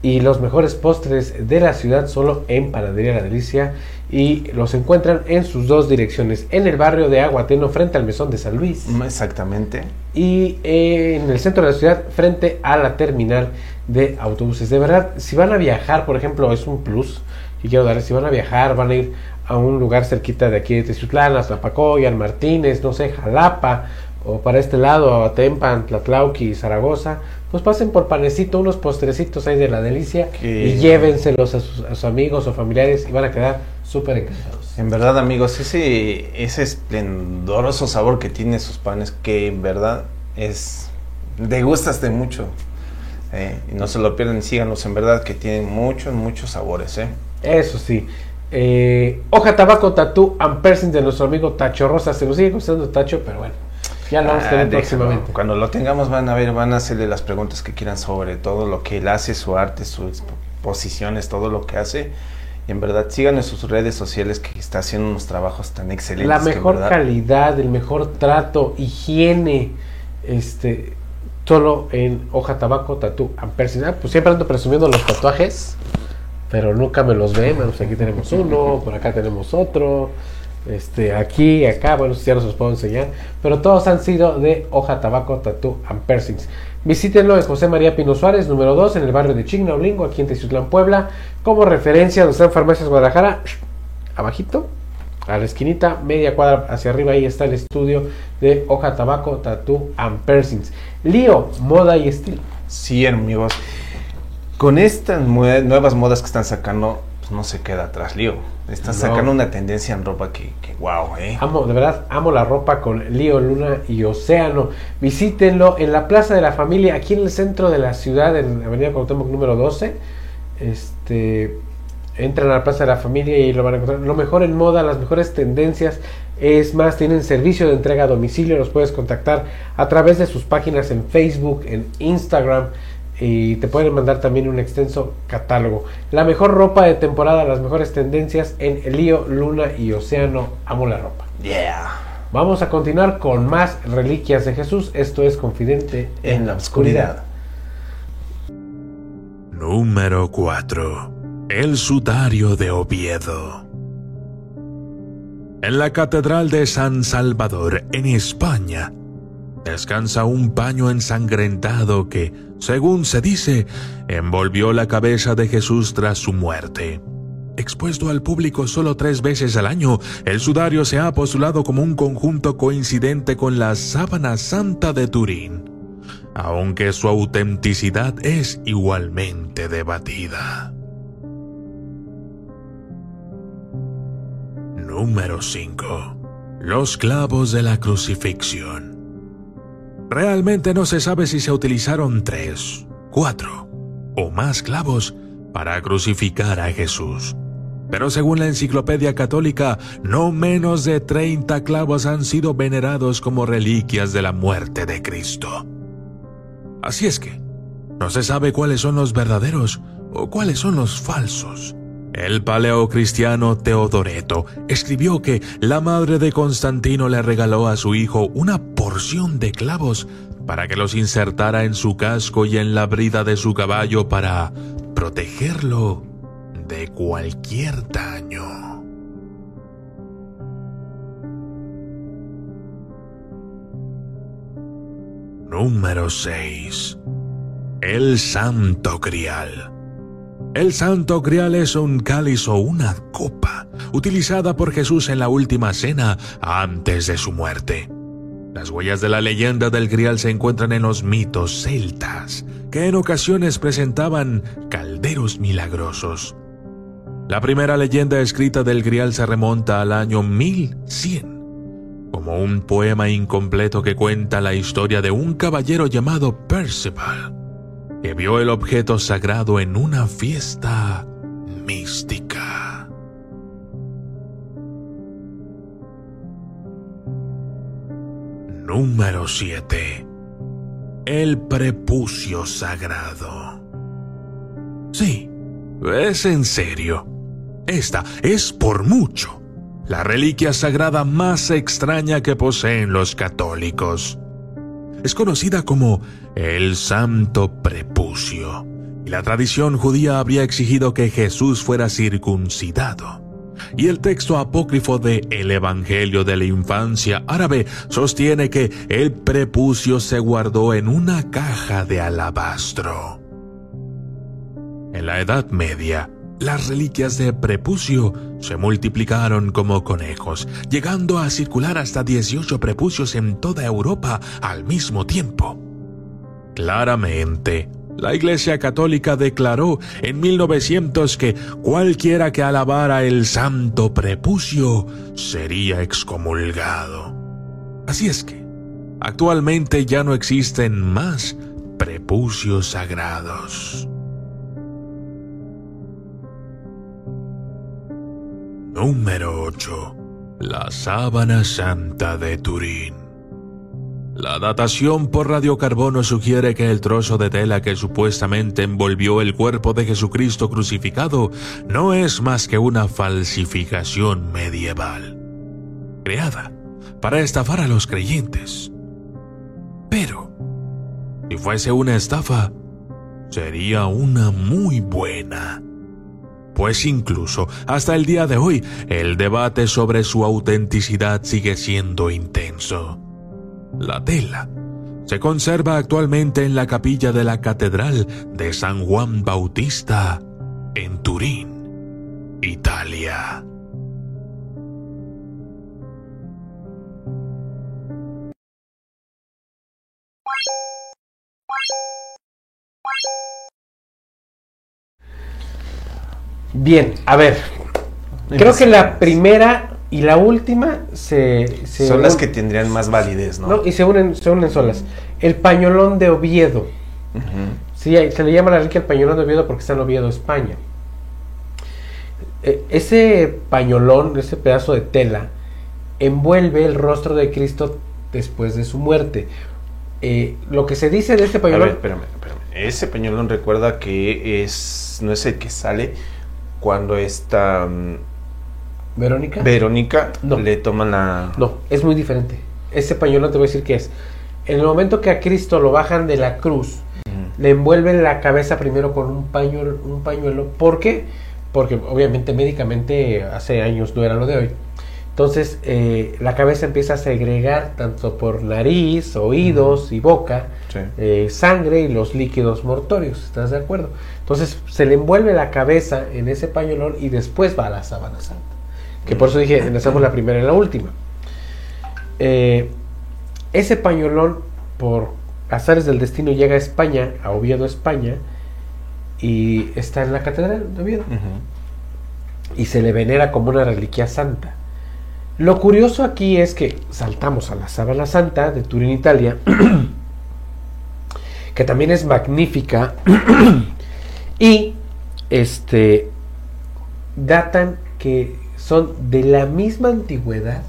y los mejores postres de la ciudad solo en Panadería La Delicia y los encuentran en sus dos direcciones, en el barrio de Aguateno frente al Mesón de San Luis Mm, Exactamente. y eh, en el centro de la ciudad frente a la terminal de autobuses. De verdad, si van a viajar, por ejemplo, es un plus y quiero darles, si van a viajar, van a ir a un lugar cerquita de aquí de Teziutlán, a Tlapacoyan, Martínez, no sé, Jalapa, o para este lado, a Tempan, Tlatlauqui, Zaragoza, pues pasen por panecito, unos postrecitos ahí de la delicia y llévenselos a sus, a sus amigos o familiares y van a quedar súper encantados. En verdad, amigos, ese, ese esplendoroso sabor que tiene sus panes, que en verdad es. Degustaste mucho. eh, y no se lo pierdan, síganos, en verdad, que tienen muchos, muchos sabores. Eh. Eso sí. Eh, hoja tabaco tatú and piercing de nuestro amigo Tacho Rosa. Se nos sigue costando Tacho, pero bueno. Ya lo vamos a Ah, tener déjalo. próximamente. Cuando lo tengamos, van a ver, van a hacerle las preguntas que quieran sobre todo lo que él hace, su arte, sus posiciones, todo lo que hace. Y en verdad, síganos en sus redes sociales que está haciendo unos trabajos tan excelentes. La que mejor verdad- calidad, el mejor trato, higiene, este, solo en hoja tabaco tatú. Ah, pues siempre ando presumiendo los tatuajes, pero nunca me los ven. Pues aquí tenemos uno, por acá tenemos otro. Este, aquí, acá, bueno, ya no se los puedo enseñar, pero todos han sido de hoja tabaco, tatú and piercings. Visítenlo en José María Pino Suárez, número 2, en el barrio de Chignaulingo, aquí en Teziutlán, Puebla, como referencia donde están Farmacias Guadalajara, abajito, a la esquinita, media cuadra hacia arriba, ahí está el estudio de hoja tabaco, tatú and piercings. Lío, moda y estilo. Sí, amigos. Con estas nuevas modas que están sacando, pues no se queda atrás, Lío. Están No. sacando una tendencia en ropa que, que wow, ¿eh? Amo, de verdad, amo la ropa con Lío, Luna y Océano. Visítenlo en la Plaza de la Familia, aquí en el centro de la ciudad, en Avenida Cuauhtémoc número 12. Este, entran a la Plaza de la Familia y lo van a encontrar. Lo mejor en moda, las mejores tendencias. Es más, tienen servicio de entrega a domicilio. Los puedes contactar a través de sus páginas en Facebook, en Instagram. Y te pueden mandar también un extenso catálogo. La mejor ropa de temporada, las mejores tendencias en Lío, Luna y Océano. Amo la ropa. Yeah. Vamos a continuar con más reliquias de Jesús. Esto es Confidente En la oscuridad. Número 4. El sudario de Oviedo. En la Catedral de San Salvador, en España, descansa un paño ensangrentado que, según se dice, envolvió la cabeza de Jesús tras su muerte. Expuesto al público solo tres veces al año, el sudario se ha postulado como un conjunto coincidente con la sábana santa de Turín, aunque su autenticidad es igualmente debatida. Número 5. Los clavos de la crucifixión. Realmente no se sabe si se utilizaron tres, cuatro o más clavos para crucificar a Jesús. Pero según la enciclopedia católica, no menos de 30 clavos han sido venerados como reliquias de la muerte de Cristo. Así es que, no se sabe cuáles son los verdaderos o cuáles son los falsos. El paleocristiano Teodoreto escribió que la madre de Constantino le regaló a su hijo una porción de clavos para que los insertara en su casco y en la brida de su caballo para protegerlo de cualquier daño. Número 6. El Santo Grial. El Santo Grial es un cáliz o una copa utilizada por Jesús en la última cena antes de su muerte. Las huellas de la leyenda del Grial se encuentran en los mitos celtas, que en ocasiones presentaban calderos milagrosos. La primera leyenda escrita del Grial se remonta al año 1100, como un poema incompleto que cuenta la historia de un caballero llamado Percival, que vio el objeto sagrado en una fiesta mística. Número 7. El prepucio sagrado. Sí, es en serio. Esta es por mucho la reliquia sagrada más extraña que poseen los católicos. Es conocida como el Santo Prepucio y la tradición judía habría exigido que Jesús fuera circuncidado. Y el texto apócrifo de El Evangelio de la Infancia árabe sostiene que el prepucio se guardó en una caja de alabastro. En la Edad Media, las reliquias de prepucio se multiplicaron como conejos, llegando a circular hasta 18 prepucios en toda Europa al mismo tiempo. Claramente, la Iglesia Católica declaró en 1900 que cualquiera que alabara el santo prepucio sería excomulgado. Así es que, actualmente ya no existen más prepucios sagrados. Número 8. La sábana santa de Turín. La datación por radiocarbono sugiere que el trozo de tela que supuestamente envolvió el cuerpo de Jesucristo crucificado no es más que una falsificación medieval, creada para estafar a los creyentes. Pero, si fuese una estafa, sería una muy buena. Pues incluso hasta el día de hoy el debate sobre su autenticidad sigue siendo intenso. La tela se conserva actualmente en la capilla de la Catedral de San Juan Bautista en Turín, Italia. Bien, a ver. Creo que la primera y la última se, se Son las un- que tendrían más validez, ¿no? No, y se unen, se unen solas. El pañolón de Oviedo. Sí, se le llama la reliquia el pañolón de Oviedo porque está en Oviedo, España. Eh, ese pañolón, ese pedazo de tela, envuelve el rostro de Cristo después de su muerte. Eh, lo que se dice de este A pañolón... ver, espérame, espérame. Ese pañolón recuerda que es no es el que sale cuando esta mm, ¿Verónica? Verónica No. le toma la No, es muy diferente. Ese pañuelo te voy a decir que es. En el momento que a Cristo lo bajan de la cruz, le envuelven la cabeza primero con un pañuelo, un pañuelo. ¿Por qué? Porque obviamente médicamente hace años no era lo de hoy. Entonces eh, la cabeza empieza a segregar tanto por nariz, oídos y boca Sí. eh, sangre y los líquidos mortorios. ¿Estás de acuerdo? Entonces se le envuelve la cabeza en ese pañuelón y después va a la sábana santa. Que por eso dije, enlazamos la primera y la última. Eh, ese pañuelón, por azares del destino, llega a España, a Oviedo, España, y está en la catedral de Oviedo. Y se le venera como una reliquia santa. Lo curioso aquí es que saltamos a la sábana santa de Turín, Italia, (clears throat) que también es magnífica, (clears throat) y este datan que son de la misma antigüedad,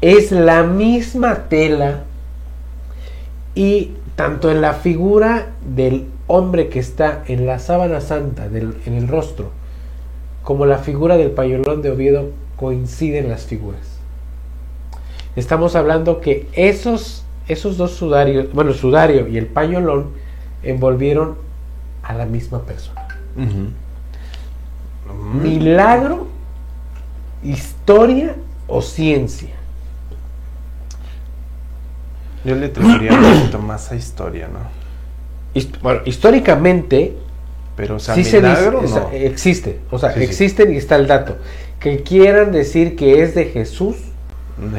es la misma tela y tanto en la figura del hombre que está en la sábana santa del- en el rostro como la figura del pañolón de Oviedo coinciden las figuras. Estamos hablando que esos, esos dos sudarios, bueno, el sudario y el pañolón envolvieron a la misma persona. Mm. Milagro, historia o ciencia. Yo le atribuiría un poquito más a historia, ¿no? Hist- Bueno, históricamente Pero, o sea, sí se dice, milagro, o sea, no. existe, o sea, Sí, sí. existen y está el dato. Que quieran decir que es de Jesús,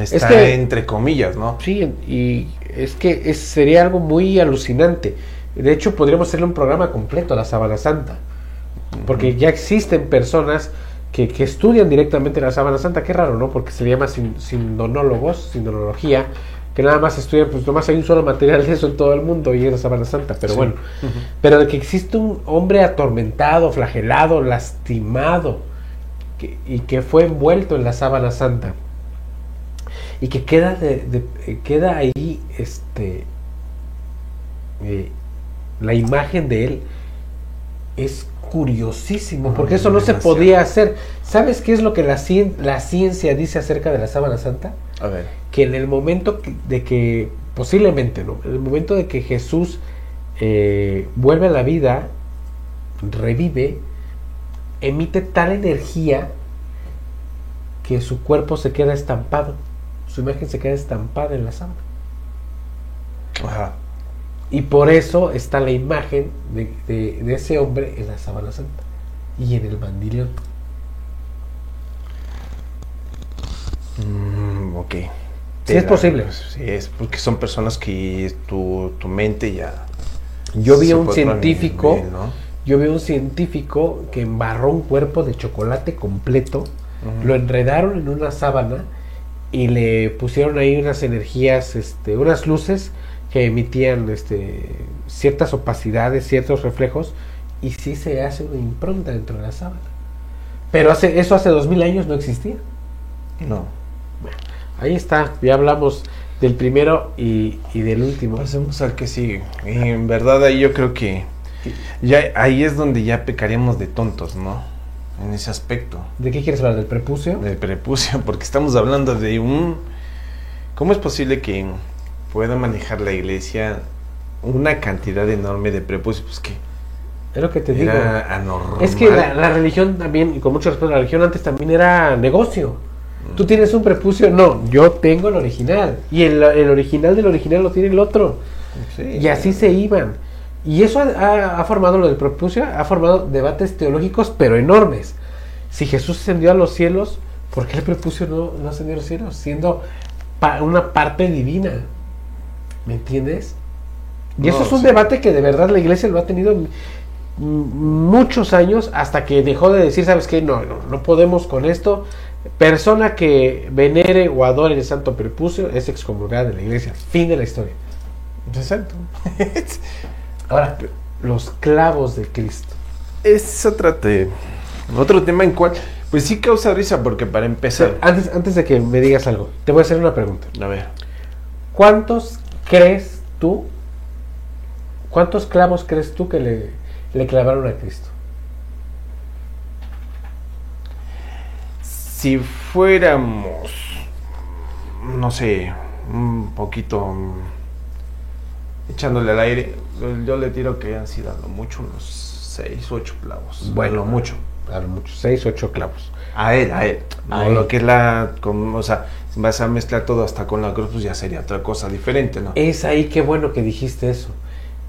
Está es que- entre comillas, ¿no? sí, y es que es- sería algo muy alucinante. De hecho, podríamos hacerle un programa completo a la Sábana Santa, porque ya existen personas que, que estudian directamente la Sábana Santa, qué raro, ¿no? Porque se le llama sin, sindonólogos, sindonología, que nada más estudian, pues nomás hay un solo material de eso en todo el mundo y es la Sábana Santa, pero Sí. bueno. Pero de que existe un hombre atormentado, flagelado, lastimado, que- y que fue envuelto en la sábana santa, y que queda, de- de- eh, queda ahí este, eh, la imagen de él, es curiosísimo, porque Ah, eso no se podía hacer. ¿Sabes qué es lo que la, cien- la ciencia dice acerca de la sábana santa? A ver. que en el momento de que, posiblemente, ¿no? En el momento de que Jesús eh, vuelve a la vida revive, emite tal energía que su cuerpo se queda estampado, su imagen se queda estampada en la sábana. Ajá. Y por eso está la imagen de, de- de ese hombre en la sábana santa y en el mandilión. Mm, ok. Sí es posible. Sí, es porque son personas que tu, tu mente ya... Yo vi a un científico, nivel, ¿no? Yo vi a un científico que embarró un cuerpo de chocolate completo, lo enredaron en una sábana y le pusieron ahí unas energías, este, unas luces que emitían este, ciertas opacidades, ciertos reflejos, y sí se hace una impronta dentro de la sábana. Pero hace, eso hace dos mil años no existía. No. Ahí está, ya hablamos del primero y, y del último. Pasemos al que sigue. Y en verdad ahí yo creo que ya ahí es donde ya pecaríamos de tontos, ¿no? En ese aspecto ¿De qué quieres hablar? ¿Del prepucio? del prepucio, (laughs) porque estamos hablando de un ¿Cómo es posible que pueda manejar la iglesia una cantidad enorme de prepucios? Pues que Es lo que te digo. era anormal. Es que la, la religión también, y con mucho respeto, la religión antes también era negocio. Mm. Tú tienes un prepucio, no, yo tengo el original. Y el, el original del original lo tiene el otro. Sí, Y así se iban. Y eso ha, formado lo del prepucio, ha formado debates teológicos, pero enormes. Si Jesús ascendió a los cielos, ¿por qué el prepucio no, no ascendió a los cielos? Siendo pa- una parte divina. ¿Me entiendes? Y eso es un sí. debate que de verdad la iglesia lo ha tenido muchos años hasta que dejó de decir, ¿sabes qué? No, no, no podemos con esto. Persona que venere o adore el santo prepucio es excomulgada de la iglesia. Fin de la historia. Exacto. (laughs) Ahora, los clavos de Cristo. es otra te- otro tema en cual pues sí causa risa porque para empezar, Antes, antes de que me digas algo, te voy a hacer una pregunta. a ver, ¿Cuántos crees tú, cuántos clavos crees tú que le, le clavaron a Cristo? si fuéramos no sé, un poquito echándole al aire, yo le tiro que han sido a lo mucho unos 6, 8 clavos. Bueno. a lo mucho. A lo mucho, seis, ocho clavos. A él, a él. No, A él. lo que es la. con- o sea, si vas a mezclar todo hasta con la cruz, pues ya sería otra cosa diferente, ¿no? Es ahí, qué bueno que dijiste eso.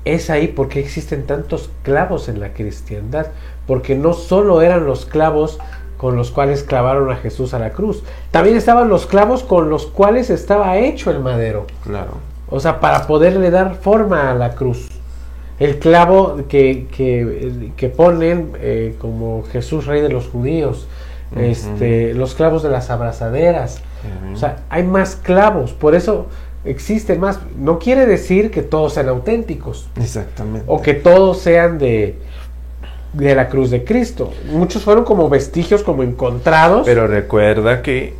Es ahí porque existen tantos clavos en la cristiandad. Porque no solo eran los clavos con los cuales clavaron a Jesús a la cruz. También estaban los clavos con los cuales estaba hecho el madero. Claro. O sea, para poderle dar forma a la cruz. El clavo que, que, que ponen eh, como Jesús rey de los judíos. Este, los clavos de las abrazaderas. O sea, hay más clavos. Por eso existen más. No quiere decir que todos sean auténticos. Exactamente. O que todos sean de, de la cruz de Cristo. Muchos fueron como vestigios, como encontrados. Pero recuerda que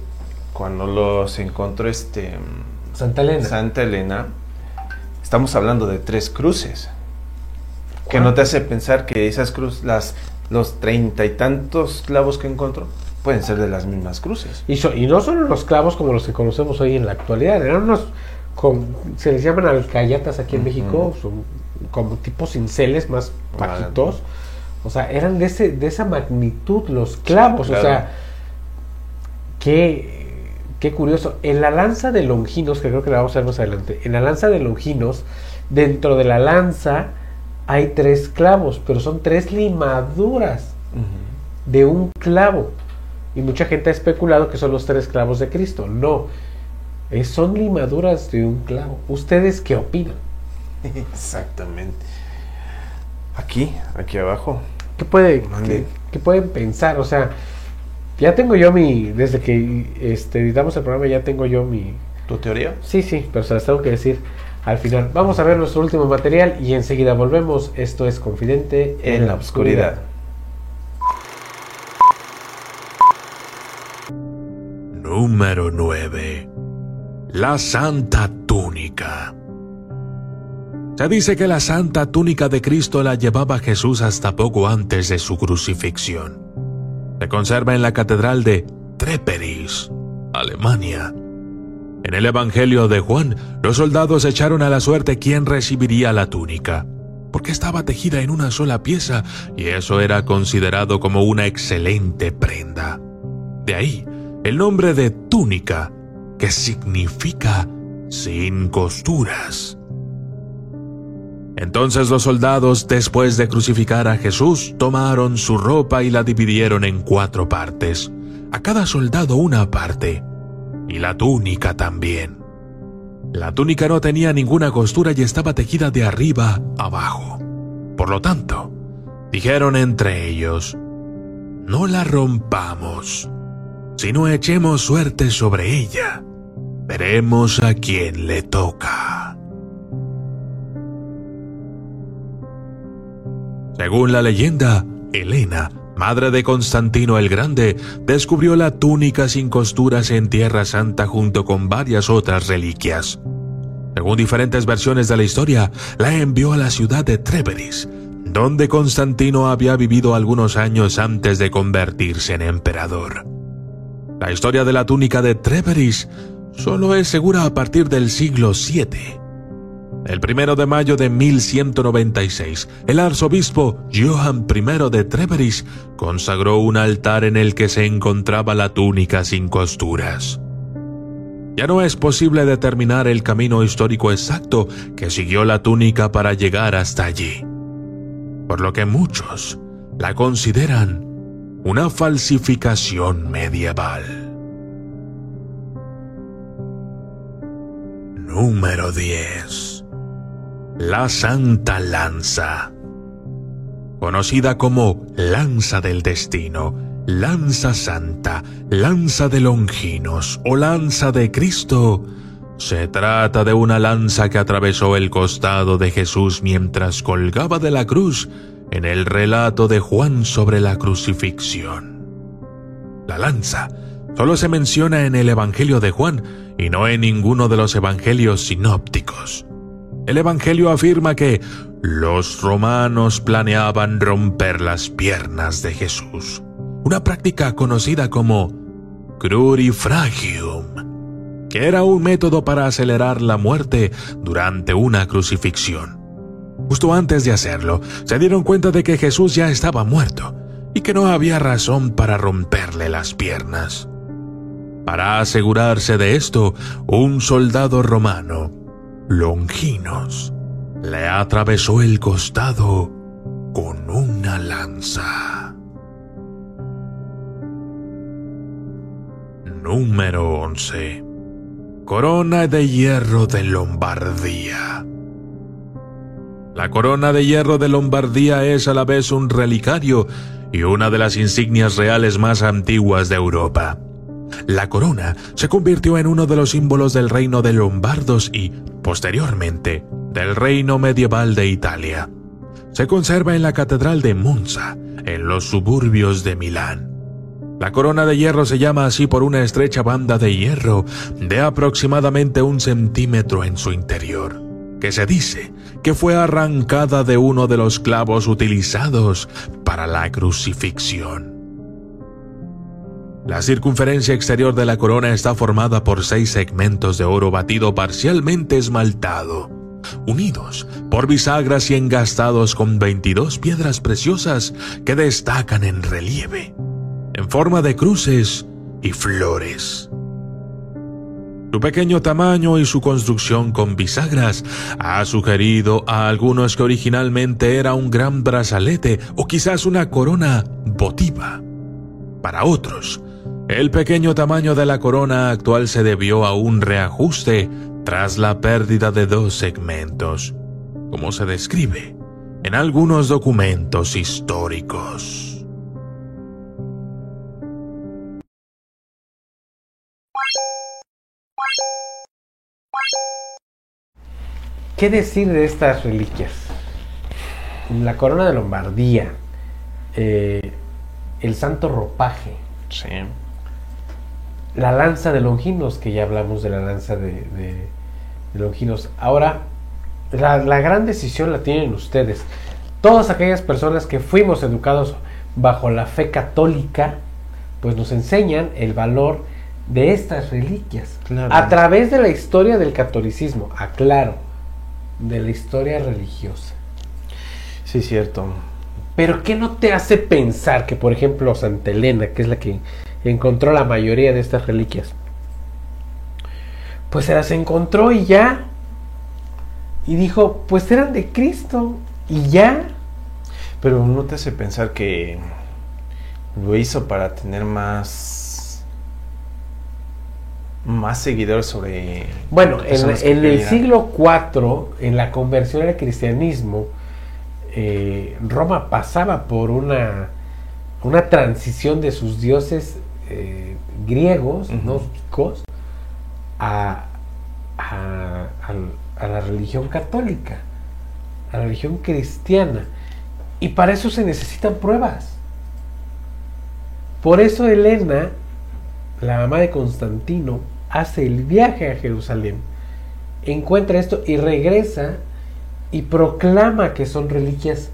cuando los encontró este Santa Elena. Santa Elena, estamos hablando de tres cruces. Que no te hace pensar que esas cruces, las, los treinta y tantos clavos que encontró, pueden ser de las mismas cruces. Y, so- y no son unos clavos como los que conocemos hoy en la actualidad, eran unos, con- se les llaman alcayatas aquí en. México, son como tipos cinceles más bajitos. O sea, eran de, ese, de esa magnitud los clavos. claro. O sea, qué, qué curioso. En la lanza de Longinos, que creo que la vamos a ver más adelante, en la lanza de Longinos, dentro de la lanza hay tres clavos, pero son tres limaduras de un clavo. Y mucha gente ha especulado que son los tres clavos de Cristo. No, es- son limaduras de un clavo. ¿Ustedes qué opinan? Exactamente. Aquí, aquí abajo. ¿Qué, puede, qué pueden pensar? O sea, ya tengo yo mi, desde que este, editamos el programa, ya tengo yo mi... ¿Tu teoría? Sí, sí, pero se las tengo que decir al final. Vamos a ver nuestro último material y enseguida volvemos. Esto es Confidente En la oscuridad. Número 9. La Santa Túnica. Se dice que la Santa Túnica de Cristo la llevaba Jesús hasta poco antes de su crucifixión. Se conserva en la Catedral de Treperis, Alemania. En el Evangelio de Juan, los soldados echaron a la suerte quién recibiría la túnica. porque estaba tejida en una sola pieza y eso era considerado como una excelente prenda. De ahí el nombre de túnica, que significa sin costuras. Entonces los soldados, después de crucificar a Jesús, tomaron su ropa y la dividieron en cuatro partes, a cada soldado una parte, y la túnica también. La túnica no tenía ninguna costura y estaba tejida de arriba abajo. Por lo tanto, dijeron entre ellos, no la rompamos, sino echemos suerte sobre ella. Veremos a quién le toca. Según la leyenda, Elena, madre de Constantino el Grande, descubrió la túnica sin costuras en Tierra Santa junto con varias otras reliquias. Según diferentes versiones de la historia, la envió a la ciudad de Treveris, donde Constantino había vivido algunos años antes de convertirse en emperador. La historia de la túnica de Treveris solo es segura a partir del siglo VII. El primero de mayo de 1196, el arzobispo Johann I de Treveris consagró un altar en el que se encontraba la túnica sin costuras. Ya no es posible determinar el camino histórico exacto que siguió la túnica para llegar hasta allí, por lo que muchos la consideran una falsificación medieval. Número 10. La Santa Lanza. Conocida como Lanza del Destino, Lanza Santa, Lanza de Longinos o Lanza de Cristo, se trata de una lanza que atravesó el costado de Jesús mientras colgaba de la cruz en el relato de Juan sobre la crucifixión. La lanza solo se menciona en el Evangelio de Juan y no en ninguno de los evangelios sinópticos. El Evangelio afirma que los romanos planeaban romper las piernas de Jesús, una práctica conocida como crurifragium, que era un método para acelerar la muerte durante una crucifixión. Justo antes de hacerlo, se dieron cuenta de que Jesús ya estaba muerto y que no había razón para romperle las piernas. Para asegurarse de esto, un soldado romano Longinos le atravesó el costado con una lanza. Número 11. Corona de Hierro de Lombardía. La corona de hierro de Lombardía es a la vez un relicario y una de las insignias reales más antiguas de Europa. La corona se convirtió en uno de los símbolos del reino de Lombardos y, posteriormente, del reino medieval de Italia. Se conserva en la Catedral de Monza, en los suburbios de Milán. La corona de hierro se llama así por una estrecha banda de hierro de aproximadamente un centímetro en su interior, que se dice que fue arrancada de uno de los clavos utilizados para la crucifixión. La circunferencia exterior de la corona está formada por seis segmentos de oro batido parcialmente esmaltado, unidos por bisagras y engastados con 22 piedras preciosas que destacan en relieve, en forma de cruces y flores. Su pequeño tamaño y su construcción con bisagras ha sugerido a algunos que originalmente era un gran brazalete o quizás una corona votiva. Para otros, el pequeño tamaño de la corona actual se debió a un reajuste tras la pérdida de dos segmentos, como se describe en algunos documentos históricos. ¿Qué decir de estas reliquias? La corona de Lombardía, eh, el santo ropaje, Sí. La lanza de Longinos, que ya hablamos de la lanza de, de- de Longinos. Ahora, la, la gran decisión la tienen ustedes. Todas aquellas personas que fuimos educados bajo la fe católica, pues nos enseñan el valor de estas reliquias. Claro. A través de la historia del catolicismo, aclaro, de la historia religiosa. Sí, cierto. Pero ¿qué no te hace pensar que, por ejemplo, Santa Elena, que es la que encontró la mayoría de estas reliquias, pues se las encontró y ya, y dijo, pues eran de Cristo, y ya. Pero no te hace pensar que lo hizo para tener más más seguidores sobre Bueno, en, el siglo IV, en la conversión al cristianismo, eh, Roma pasaba por una, una transición de sus dioses eh, griegos, gnósticos, a, a- al- a la religión católica, a la religión cristiana. Y para eso se necesitan pruebas. Por eso Elena, la mamá de Constantino, hace el viaje a Jerusalén, encuentra esto y regresa y proclama que son reliquias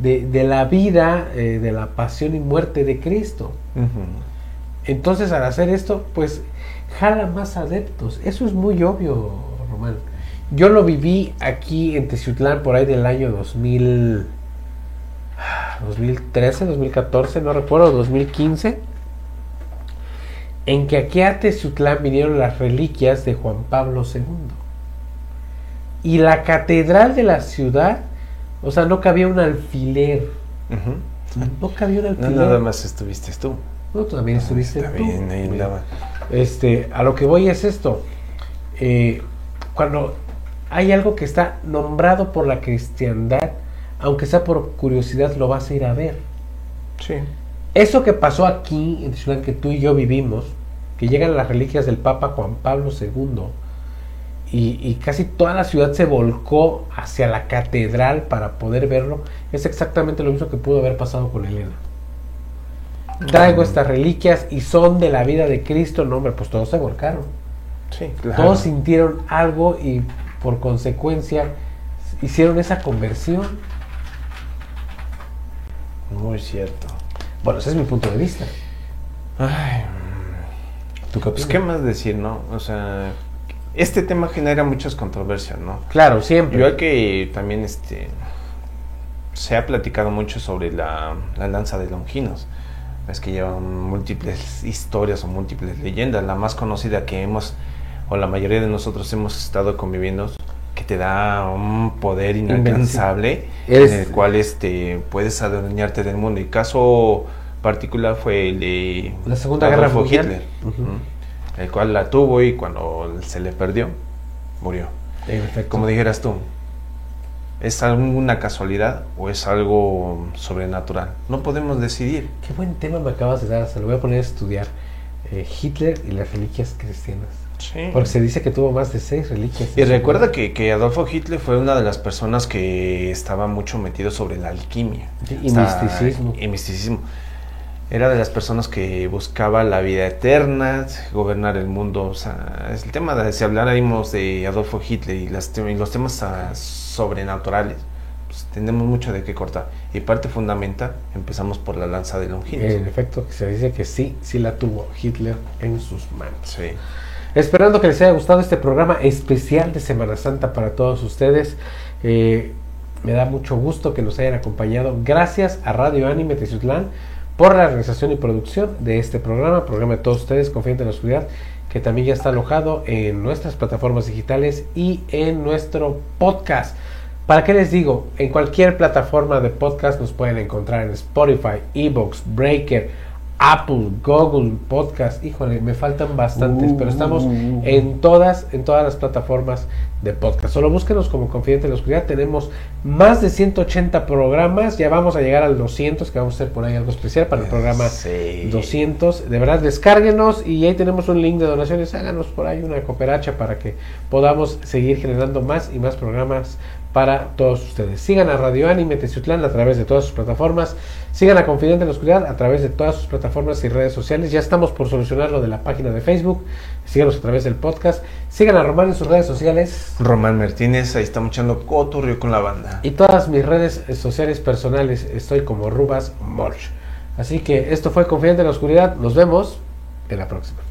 de, de la vida, eh, de la pasión y muerte de Cristo. Ujú. Entonces al hacer esto, pues jala más adeptos. Eso es muy obvio, Román. Yo lo viví aquí en Teciutlán por ahí del año 2000, 2013, 2014, no recuerdo, 2015, en que aquí a Teciutlán vinieron las reliquias de Juan Pablo II. Y la catedral de la ciudad, o sea, no cabía un alfiler. Ujú. No cabía un No, alfiler. nada más estuviste tú. No, tú también estuviste tú. bien, ahí andaba. Este, a lo que voy es esto. Eh, cuando hay algo que está nombrado por la cristiandad, aunque sea por curiosidad, lo vas a ir a ver. Sí. Eso que pasó aquí, en Ciudad que tú y yo vivimos, que llegan las reliquias del Papa Juan Pablo II, y, y casi toda la ciudad se volcó hacia la catedral para poder verlo, es exactamente lo mismo que pudo haber pasado con Elena. Traigo estas reliquias y son de la vida de Cristo, no hombre, pues todos se volcaron. Sí, claro. Todos sintieron algo y por consecuencia hicieron esa conversión. Muy cierto. Bueno, ese es mi punto de vista. Ay, ¿Tú qué pues qué más decir, ¿no? O sea, este tema genera muchas controversias, ¿no? Claro, siempre. Igual que también este se ha platicado mucho sobre la, la lanza de Longinos. Es que llevan múltiples historias o múltiples leyendas. La más conocida que hemos, o la mayoría de nosotros hemos estado conviviendo, que te da un poder inalcanzable, Eres- en el cual este, puedes adueñarte del mundo. Y caso particular fue el de La Segunda Guerra Mundial. Hitler, el cual la tuvo y cuando se le perdió, murió. Como dijeras tú, ¿es alguna casualidad o es algo sobrenatural? No podemos decidir. Qué buen tema me acabas de dar, se lo voy a poner a estudiar. Eh, Hitler y las reliquias cristianas. Porque se dice que tuvo más de seis reliquias. Y recuerda que, que Adolfo Hitler fue una de las personas que estaba mucho metido sobre la alquimia. Sí, y Está- misticismo. Y misticismo. Era de las personas que buscaba la vida eterna, gobernar el mundo. O sea, es el tema de si habláramos de Adolfo Hitler y, las te- y los temas sobrenaturales, pues tenemos mucho de qué cortar. Y parte fundamental, empezamos por la lanza de Longinos. En efecto, se dice que sí, sí la tuvo Hitler en sus manos. Sí. Esperando que les haya gustado este programa especial de Semana Santa para todos ustedes. Eh, me da mucho gusto que nos hayan acompañado. Gracias a Radio Anime Teciutlán por la realización y producción de este programa, programa de todos ustedes, Confiante en la Oscuridad, que también ya está alojado en nuestras plataformas digitales y en nuestro podcast. ¿Para qué les digo? En cualquier plataforma de podcast nos pueden encontrar en Spotify, Evox, Breaker, Apple, Google Podcast. Híjole, me faltan bastantes, pero estamos en todas, en todas las plataformas de podcast. Solo búsquenos como Confidente en la Oscuridad. Tenemos más de 180 programas. Ya vamos a llegar al 200, que vamos a hacer por ahí algo especial para el programa Sí. 200. De verdad, descárguenos y ahí tenemos un link de donaciones. Háganos por ahí una cooperacha para que podamos seguir generando más y más programas para todos ustedes. Sigan a Radio Anime Teciutlán a través de todas sus plataformas. Sigan a Confidente en la Oscuridad a través de todas sus plataformas y redes sociales. Ya estamos por solucionar lo de la página de Facebook. Síganos a través del podcast. Sigan a Román en sus redes sociales. Román Martínez, ahí estamos echando cotorreo con la banda. Y todas mis redes sociales personales estoy como Rubas Morch. Así que esto fue Confidente en la Oscuridad. Nos vemos en la próxima.